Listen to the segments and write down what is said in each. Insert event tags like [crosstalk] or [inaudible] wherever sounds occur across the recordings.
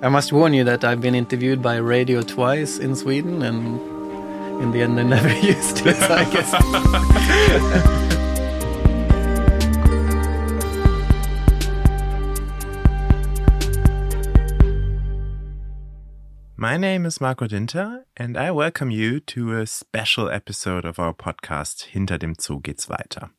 I must warn you that I've been interviewed by radio twice in Sweden, and in the end, I never [laughs] used it, I guess. My name is Marco Dinter, and I welcome you to a special episode of our podcast Hinter dem Zoo geht's weiter.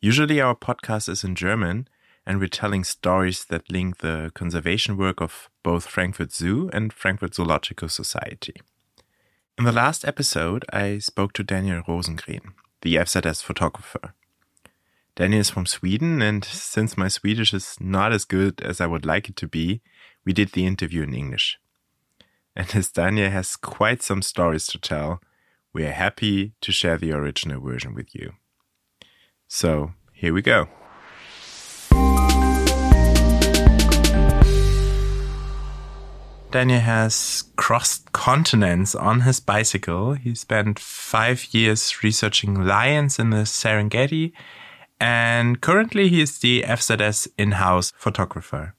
Usually, our podcast is in German, and we're telling stories that link the conservation work of both Frankfurt Zoo and Frankfurt Zoological Society. In the last episode, I spoke to Daniel Rosengren, the FZS photographer. Daniel is from Sweden, and since my Swedish is not as good as I would like it to be, we did the interview in English. And as Daniel has quite some stories to tell, we are happy to share the original version with you. So, here we go. Daniel has crossed continents on his bicycle. He spent five years researching lions in the Serengeti, and currently he is the FZS in-house photographer.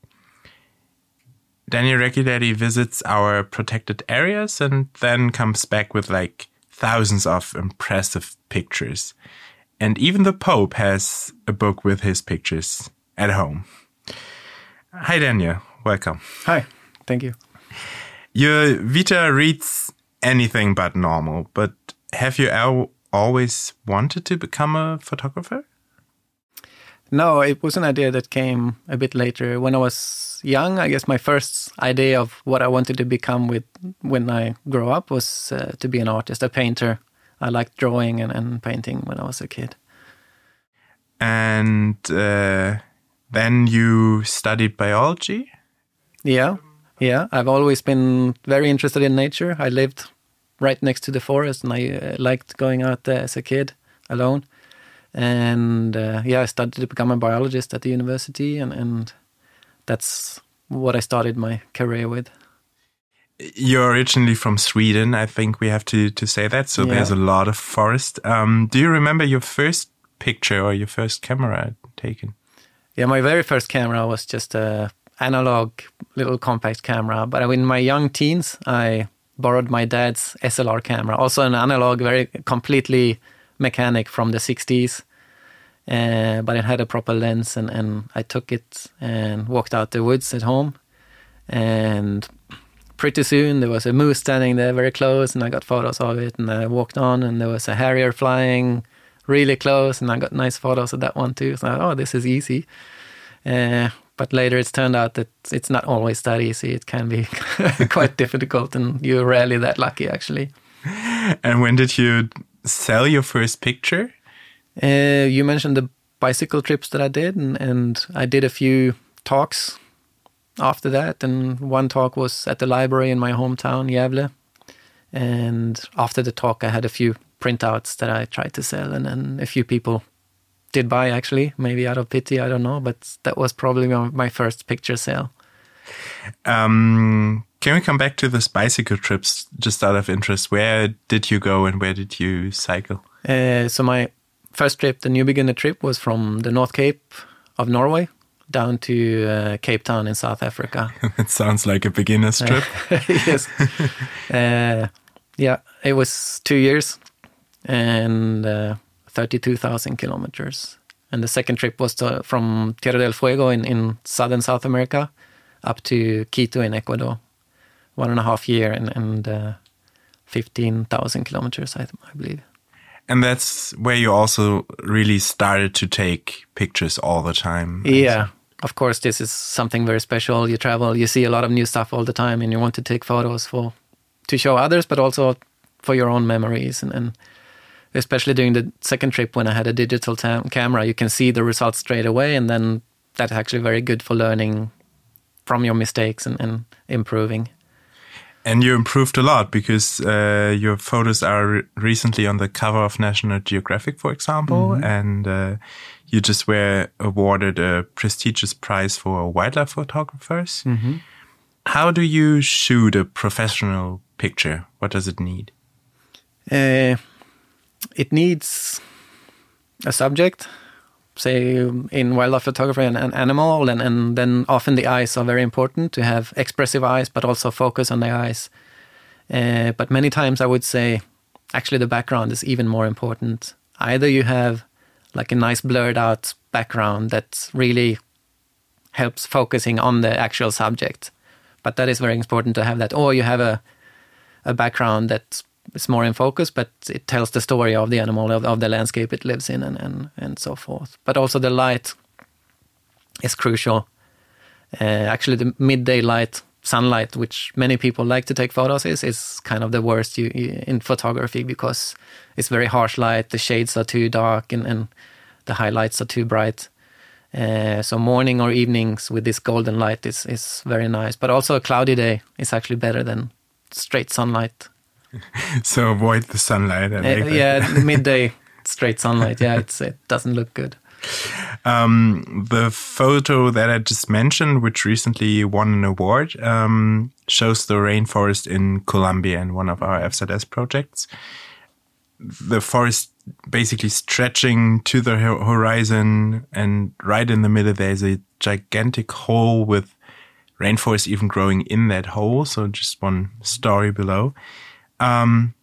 Daniel regularly visits our protected areas and then comes back with like thousands of impressive pictures. And even the Pope has a book with his pictures at home. Hi, Daniel. Welcome. Hi, thank you. Your Vita reads anything but normal, but have you al- always wanted to become a photographer? No, it was an idea that came a bit later. When I was young, I guess my first idea of what I wanted to become with when I grow up was uh, to be an artist, a painter. I liked drawing and, and painting when I was a kid. And uh, then you studied biology? Yeah, yeah. I've always been very interested in nature. I lived right next to the forest and I uh, liked going out there as a kid alone and uh, yeah, I started to become a biologist at the university, and, and that's what I started my career with. You're originally from Sweden, I think we have to to say that. So yeah. there's a lot of forest. Um, do you remember your first picture or your first camera taken? Yeah, my very first camera was just a analog little compact camera. But in my young teens, I borrowed my dad's SLR camera, also an analog, very completely mechanic from the 60s. Uh, but it had a proper lens, and, and I took it and walked out the woods at home. And pretty soon there was a moose standing there very close, and I got photos of it. And I walked on, and there was a harrier flying really close, and I got nice photos of that one too. So, oh, this is easy. Uh, but later it's turned out that it's not always that easy. It can be [laughs] quite difficult, and you're rarely that lucky actually. And when did you sell your first picture? Uh, you mentioned the bicycle trips that I did, and, and I did a few talks after that. And one talk was at the library in my hometown, Gävle. And after the talk, I had a few printouts that I tried to sell, and, and a few people did buy actually, maybe out of pity, I don't know. But that was probably my first picture sale. Um, can we come back to this bicycle trips just out of interest? Where did you go and where did you cycle? Uh, so my first trip, the new beginner trip, was from the North Cape of Norway down to uh, Cape Town in South Africa. [laughs] it sounds like a beginner's trip. [laughs] yes. [laughs] uh, yeah, it was two years and uh, 32,000 kilometers. And the second trip was to, from Tierra del Fuego in, in southern South America up to Quito in Ecuador one and a half year and, and uh, 15,000 kilometers, I, I believe. And that's where you also really started to take pictures all the time. Yeah. Of course, this is something very special. You travel, you see a lot of new stuff all the time, and you want to take photos for to show others, but also for your own memories. And, and especially during the second trip when I had a digital camera, you can see the results straight away, and then that's actually very good for learning from your mistakes and, and improving. And you improved a lot because uh, your photos are re recently on the cover of National Geographic, for example, mm -hmm. and uh, you just were awarded a prestigious prize for wildlife photographers. Mm -hmm. How do you shoot a professional picture? What does it need? Uh, it needs a subject, say in wildlife photography, an, an animal, and, and then often the eyes are very important to have expressive eyes, but also focus on the eyes. Uh, but many times I would say actually the background is even more important. Either you have like a nice blurred out background that really helps focusing on the actual subject, but that is very important to have that, or you have a a background that is more in focus, but it tells the story of the animal, of, of the landscape it lives in, and, and, and so forth. But also the light is crucial. Uh, actually, the midday light sunlight, which many people like to take photos, is is kind of the worst you, you, in photography because it's very harsh light. The shades are too dark and, and the highlights are too bright. Uh, so morning or evenings with this golden light is is very nice. But also a cloudy day is actually better than straight sunlight. [laughs] so avoid the sunlight. Uh, yeah, [laughs] midday straight sunlight. Yeah, it's it doesn't look good. Um, the photo that I just mentioned, which recently won an award, um, shows the rainforest in Colombia in one of our FZS projects. The forest basically stretching to the horizon, and right in the middle, there's a gigantic hole with rainforest even growing in that hole. So, just one story below. Um,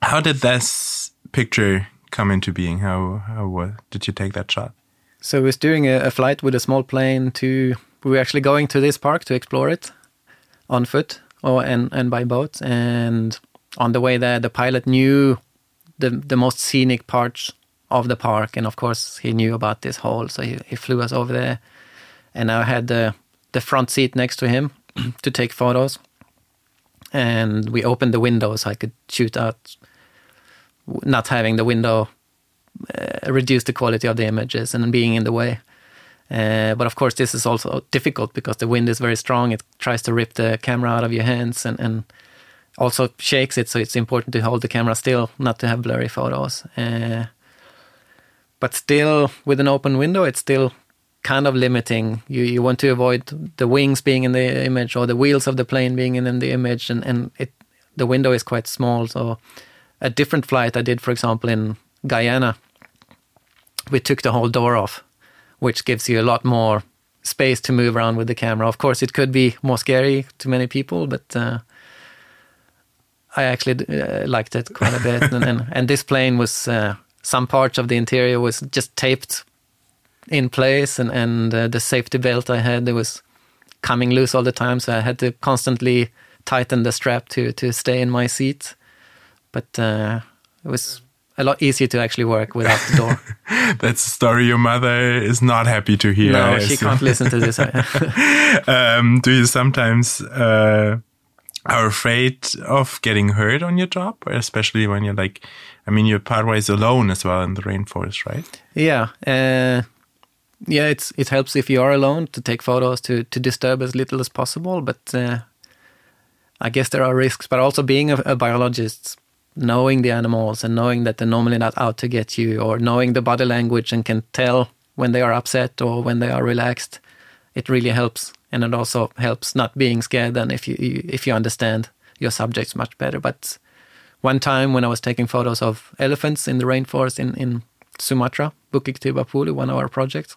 how did this picture come into being? How how did you take that shot? So we was doing a, a, flight with a small plane to. We were actually going to this park to explore it on foot or and and by boat. And on the way there, the pilot knew the the most scenic parts of the park, and of course he knew about this hole, so he, he flew us over there. And I had the the front seat next to him [clears throat] to take photos, and we opened the window so I could shoot out. Not having the window uh, reduce the quality of the images and being in the way. Uh, but of course, this is also difficult because the wind is very strong. It tries to rip the camera out of your hands and, and also shakes it. So it's important to hold the camera still, not to have blurry photos. Uh, but still, with an open window, it's still kind of limiting. You you want to avoid the wings being in the image or the wheels of the plane being in, in the image, and and it the window is quite small. So a different flight I did, for example, in Guyana, we took the whole door off, which gives you a lot more space to move around with the camera. Of course, it could be more scary to many people, but uh, I actually uh, liked it quite a bit. [laughs] and, and, and this plane was uh, some parts of the interior was just taped in place, and and uh, the safety belt I had it was coming loose all the time, so I had to constantly tighten the strap to to stay in my seat. But uh, it was a lot easier to actually work without the door. [laughs] That's a story your mother is not happy to hear. No, she can't listen to this. [laughs] [laughs] um, do you sometimes uh, are afraid of getting hurt on your job, especially when you're like, I mean, you're partways alone as well in the rainforest, right? Yeah. Uh, yeah, it's it helps if you are alone to take photos to to disturb as little as possible. But uh, I guess there are risks. But also being a, a biologist, knowing the animals and knowing that they're normally not out to get you, or knowing the body language and can tell when they are upset or when they are relaxed, it really helps. And it also helps not being scared then if you if you understand your subjects much better. But one time when I was taking photos of elephants in the rainforest in, in Sumatra, Bukit Tigapuluh, one of our projects,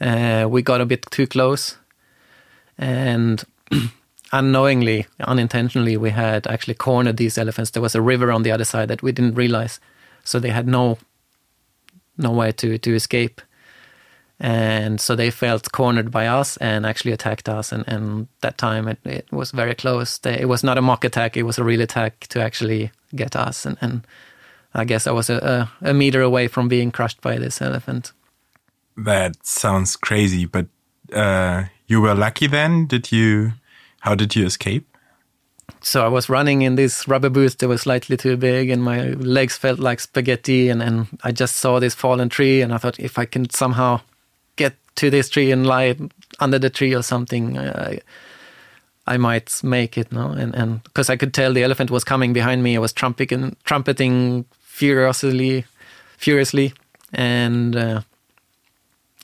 uh, we got a bit too close and [clears throat] unknowingly, unintentionally, we had actually cornered these elephants. There was a river on the other side that we didn't realize, so they had no no way to to escape, and so they felt cornered by us and actually attacked us. And, and that time it, it was very close. They, it was not a mock attack; it was a real attack to actually get us. And, and I guess I was a, a, a meter away from being crushed by this elephant. That sounds crazy, but uh, you were lucky then. Did you? How did you escape? So I was running in this rubber boots that was slightly too big, and my legs felt like spaghetti. And, and I just saw this fallen tree, and I thought if I can somehow get to this tree and lie under the tree or something, I, I might make it. No, and and because I could tell the elephant was coming behind me, I was trumpeting, trumpeting furiously, furiously, and uh,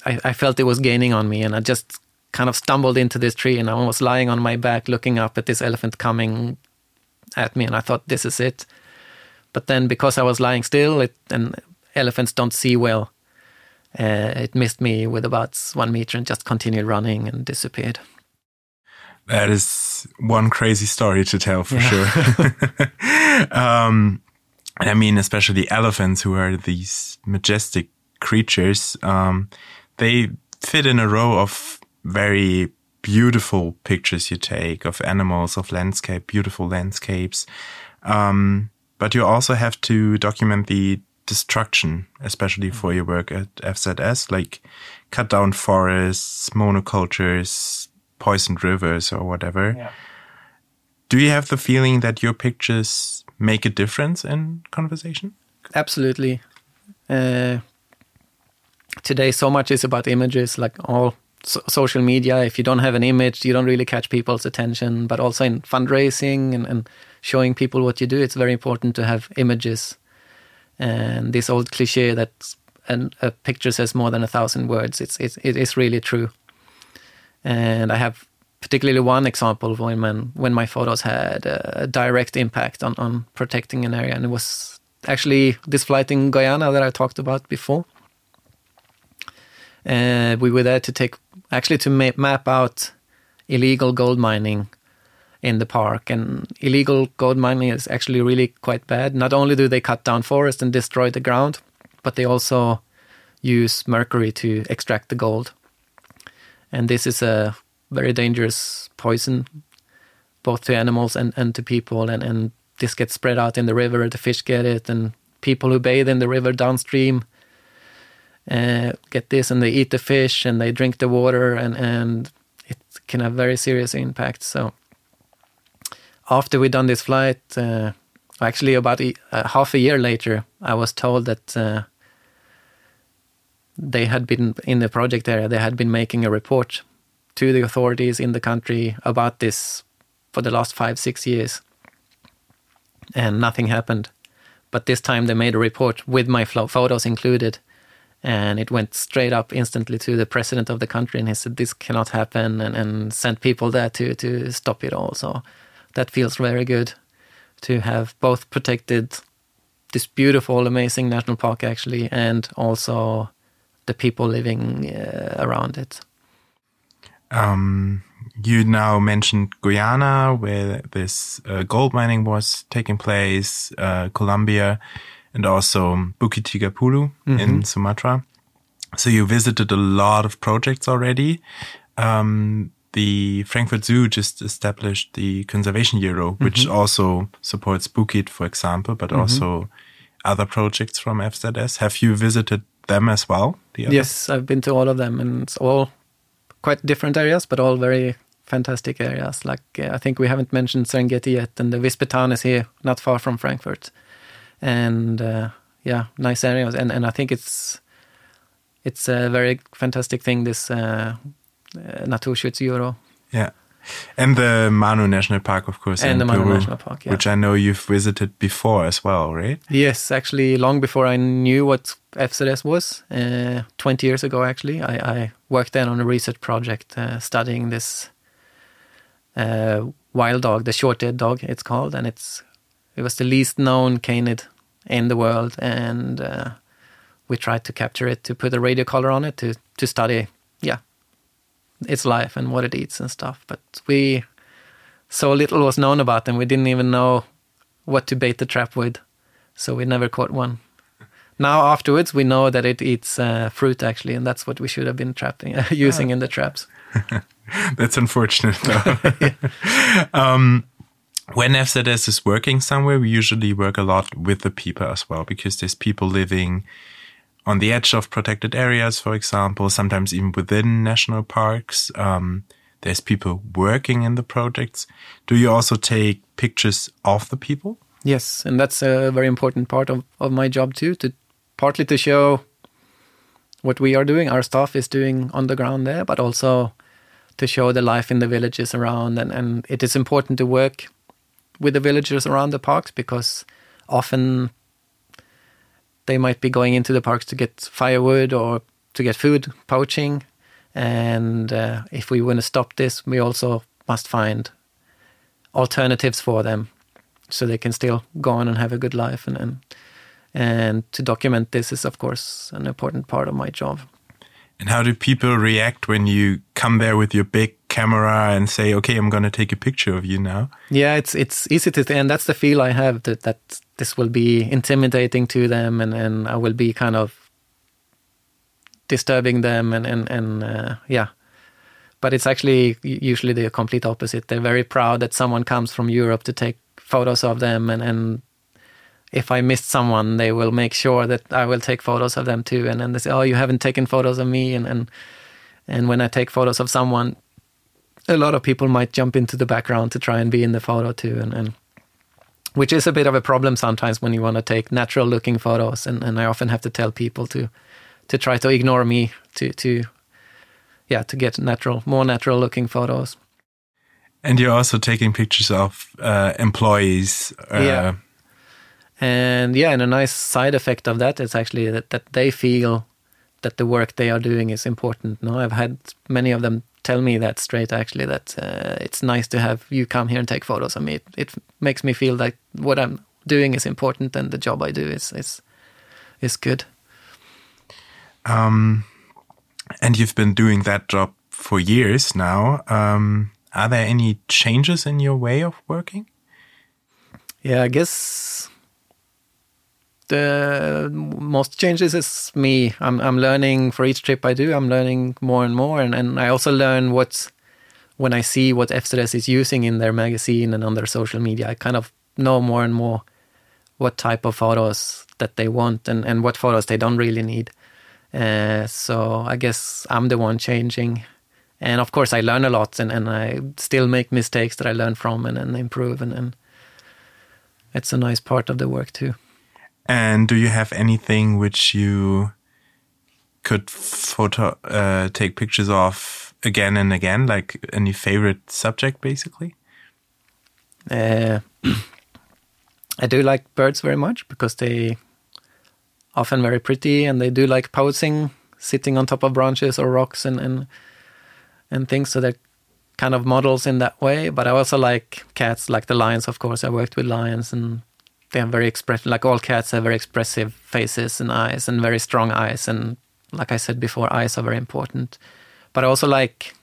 I, I felt it was gaining on me, and I just kind of stumbled into this tree and I was lying on my back looking up at this elephant coming at me and I thought this is it. But then because I was lying still it, and elephants don't see well. uh, it missed me with about one meter and just continued running and disappeared. That is one crazy story to tell for yeah. sure. [laughs] [laughs] um, I mean, especially elephants, who are these majestic creatures, um, they fit in a row of very beautiful pictures you take of animals, of landscape, beautiful landscapes. Um, but you also have to document the destruction, especially for your work at FZS, like cut down forests, monocultures, poisoned rivers, or whatever. Yeah. Do you have the feeling that your pictures make a difference in conversation? Absolutely. Uh, today, so much is about images, like all so social media. If you don't have an image, you don't really catch people's attention. But also in fundraising and, and showing people what you do, it's very important to have images. And this old cliche that an, a picture says more than a thousand words, it's, it's, it is really true. And I have particularly one example when, when, when my photos had a direct impact on, on protecting an area. And it was actually this flight in Guyana that I talked about before. Uh, we were there to take, actually to ma- map out illegal gold mining in the park. And illegal gold mining is actually really quite bad. Not only do they cut down forest and destroy the ground, but they also use mercury to extract the gold. And this is a very dangerous poison, both to animals and, and to people. And, and this gets spread out in the river, the fish get it, and people who bathe in the river downstream uh, get this and they eat the fish and they drink the water and, and it can have very serious impact. So after we done this flight, uh, actually about a, uh, half a year later, I was told that uh, they had been in the project area. They had been making a report to the authorities in the country about this for the last five six years, and nothing happened. But this time they made a report with my photos included, and it went straight up instantly to the president of the country, and he said this cannot happen, and, and sent people there to to stop it all. So that feels very good to have both protected this beautiful, amazing national park actually, and also the people living uh, around it. Um, you now mentioned Guyana, where this uh, gold mining was taking place, uh, Colombia, and also Bukit Tigapuluh mm -hmm. in mm-hmm. Sumatra. So you visited a lot of projects already. Um, the Frankfurt Zoo just established the Conservation Euro, which mm -hmm. also supports Bukit, for example, but mm -hmm. also other projects from FZS. Have you visited them as well? yes, I've been to all of them, and it's all quite different areas, but all very fantastic areas. Like uh, I think we haven't mentioned Serengeti yet, and the vispertown is here, not far from Frankfurt, and uh, yeah, nice areas. And and I think it's it's a very fantastic thing. This uh, uh, Naturschutz Yeah. And the Manu National Park, of course, and the Manu Peru, National Park, yeah. which I know you've visited before as well, right? Yes, actually, long before I knew what FZS was, uh, 20 years ago, actually, I, I, worked then on a research project uh, studying this uh, wild dog, the short-eared dog, it's called, and it's it was the least known canid in the world, and uh, we tried to capture it to put a radio collar on it to to study, yeah, its life and what it eats and stuff. But we so little was known about them. We didn't even know what to bait the trap with, so we never caught one. Now afterwards, we know that it eats uh, fruit actually, and that's what we should have been trapping, [laughs] using in the traps. [laughs] that's unfortunate, [laughs] um, when FZS is working somewhere, we usually work a lot with the people as well because there's people living on the edge of protected areas, for example, sometimes even within national parks. Um, there's people working in the projects. Do you also take pictures of the people? Yes, and that's a very important part of, of my job too, to partly to show what we are doing, our staff is doing on the ground there, but also to show the life in the villages around. And, and it is important to work with the villagers around the parks because often they might be going into the parks to get firewood or to get food, poaching. And uh, if we want to stop this, we also must find alternatives for them so they can still go on and have a good life. And, and, And to document this is, of course, an important part of my job. And how do people react when you come there with your big camera and say, "Okay, I'm going to take a picture of you now"? Yeah, it's it's easy to, and that's the feel I have that that this will be intimidating to them, and and I will be kind of disturbing them, and and and uh, yeah. But it's actually usually the complete opposite. They're very proud that someone comes from Europe to take photos of them, and and if I missed someone, they will make sure that I will take photos of them too. And then they say, "Oh, you haven't taken photos of me." And and and when I take photos of someone, a lot of people might jump into the background to try and be in the photo too. And and which is a bit of a problem sometimes when you want to take natural looking photos. And and I often have to tell people to to try to ignore me to to yeah to get natural, more natural looking photos. And you're also taking pictures of uh, employees. Uh, yeah and yeah, and a nice side effect of that is actually that, that they feel that the work they are doing is important. No, I've had many of them tell me that straight actually that uh, it's nice to have you come here and take photos of me. It, it, makes me feel like what I'm doing is important and the job I do is is is good. Um, and you've been doing that job for years now. Um, are there any changes in your way of working? Yeah, I guess the most changes is me. I'm I'm learning for each trip I do. I'm learning more and more, and, and I also learn what's when I see what FZS is using in their magazine and on their social media. I kind of know more and more what type of photos that they want and, and what photos they don't really need. Uh, so I guess I'm the one changing. And of course, I learn a lot and, and I still make mistakes that I learn from and, and improve. And, and it's a nice part of the work too. And do you have anything which you could photo uh, take pictures of again and again, like any favorite subject, basically? Uh, [clears throat] I do like birds very much because they often very pretty and they do like posing, sitting on top of branches or rocks and and and things. So they're kind of models in that way. But I also like cats, like the lions. Of course, I worked with lions and they have very expressive, like all cats have very expressive faces and eyes and very strong eyes. And like I said before, eyes are very important. But I also like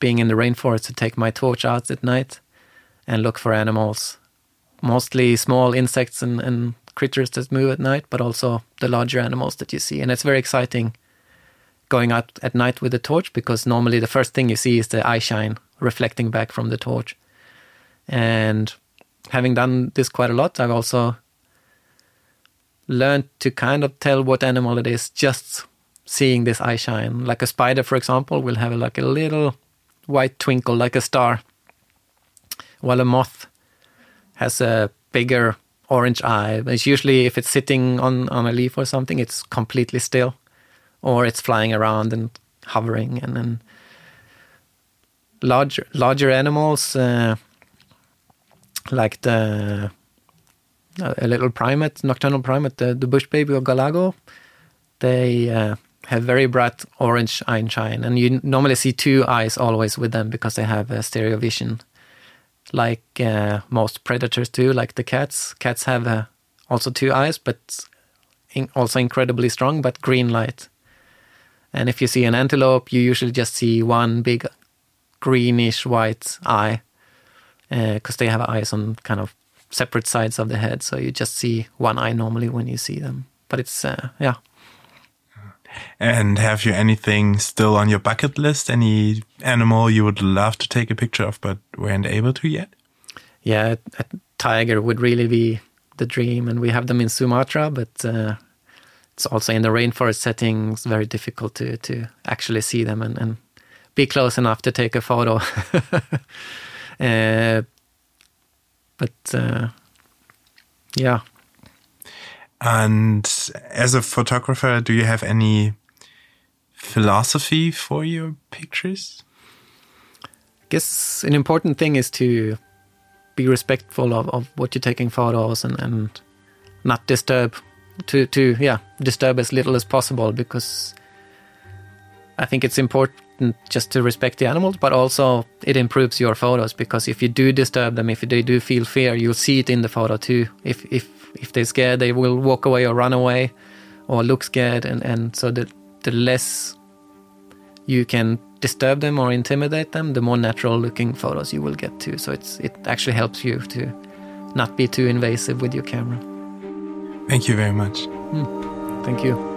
being in the rainforest to take my torch out at night and look for animals, mostly small insects and, and critters that move at night, but also the larger animals that you see. And it's very exciting going out at night with the torch because normally the first thing you see is the eye shine reflecting back from the torch. And having done this quite a lot, I've also learned to kind of tell what animal it is just seeing this eye shine. Like a spider, for example, will have like a little white twinkle like a star, while a moth has a bigger orange eye. It's usually if it's sitting on, on a leaf or something, it's completely still, or it's flying around and hovering. And then larger larger animals. Uh, like the a little primate, nocturnal primate, the, the bush baby or galago, they uh, have very bright orange eye shine, and you normally see two eyes always with them because they have a stereo vision, like uh, most predators do. Like the cats, cats have uh, also two eyes, but in, also incredibly strong, but green light. And if you see an antelope, you usually just see one big greenish white eye because uh, they have eyes on kind of separate sides of the head, so you just see one eye normally when you see them. But it's uh, yeah. And have you anything still on your bucket list? Any animal you would love to take a picture of but weren't able to yet? Yeah, a tiger would really be the dream, and we have them in Sumatra, but uh, it's also in the rainforest settings very difficult to to actually see them and, and be close enough to take a photo. [laughs] Uh, but uh, yeah. And as a photographer, do you have any philosophy for your pictures? I guess an important thing is to be respectful of, of what you're taking photos and, and not disturb to to yeah disturb as little as possible because I think it's important just to respect the animals, but also it improves your photos because if you do disturb them, if they do feel fear, you'll see it in the photo too. If if if they're scared, they will walk away or run away, or look scared, and and so the the less you can disturb them or intimidate them, the more natural looking photos you will get too. So it's it actually helps you to not be too invasive with your camera. Thank you very much. Mm, thank you.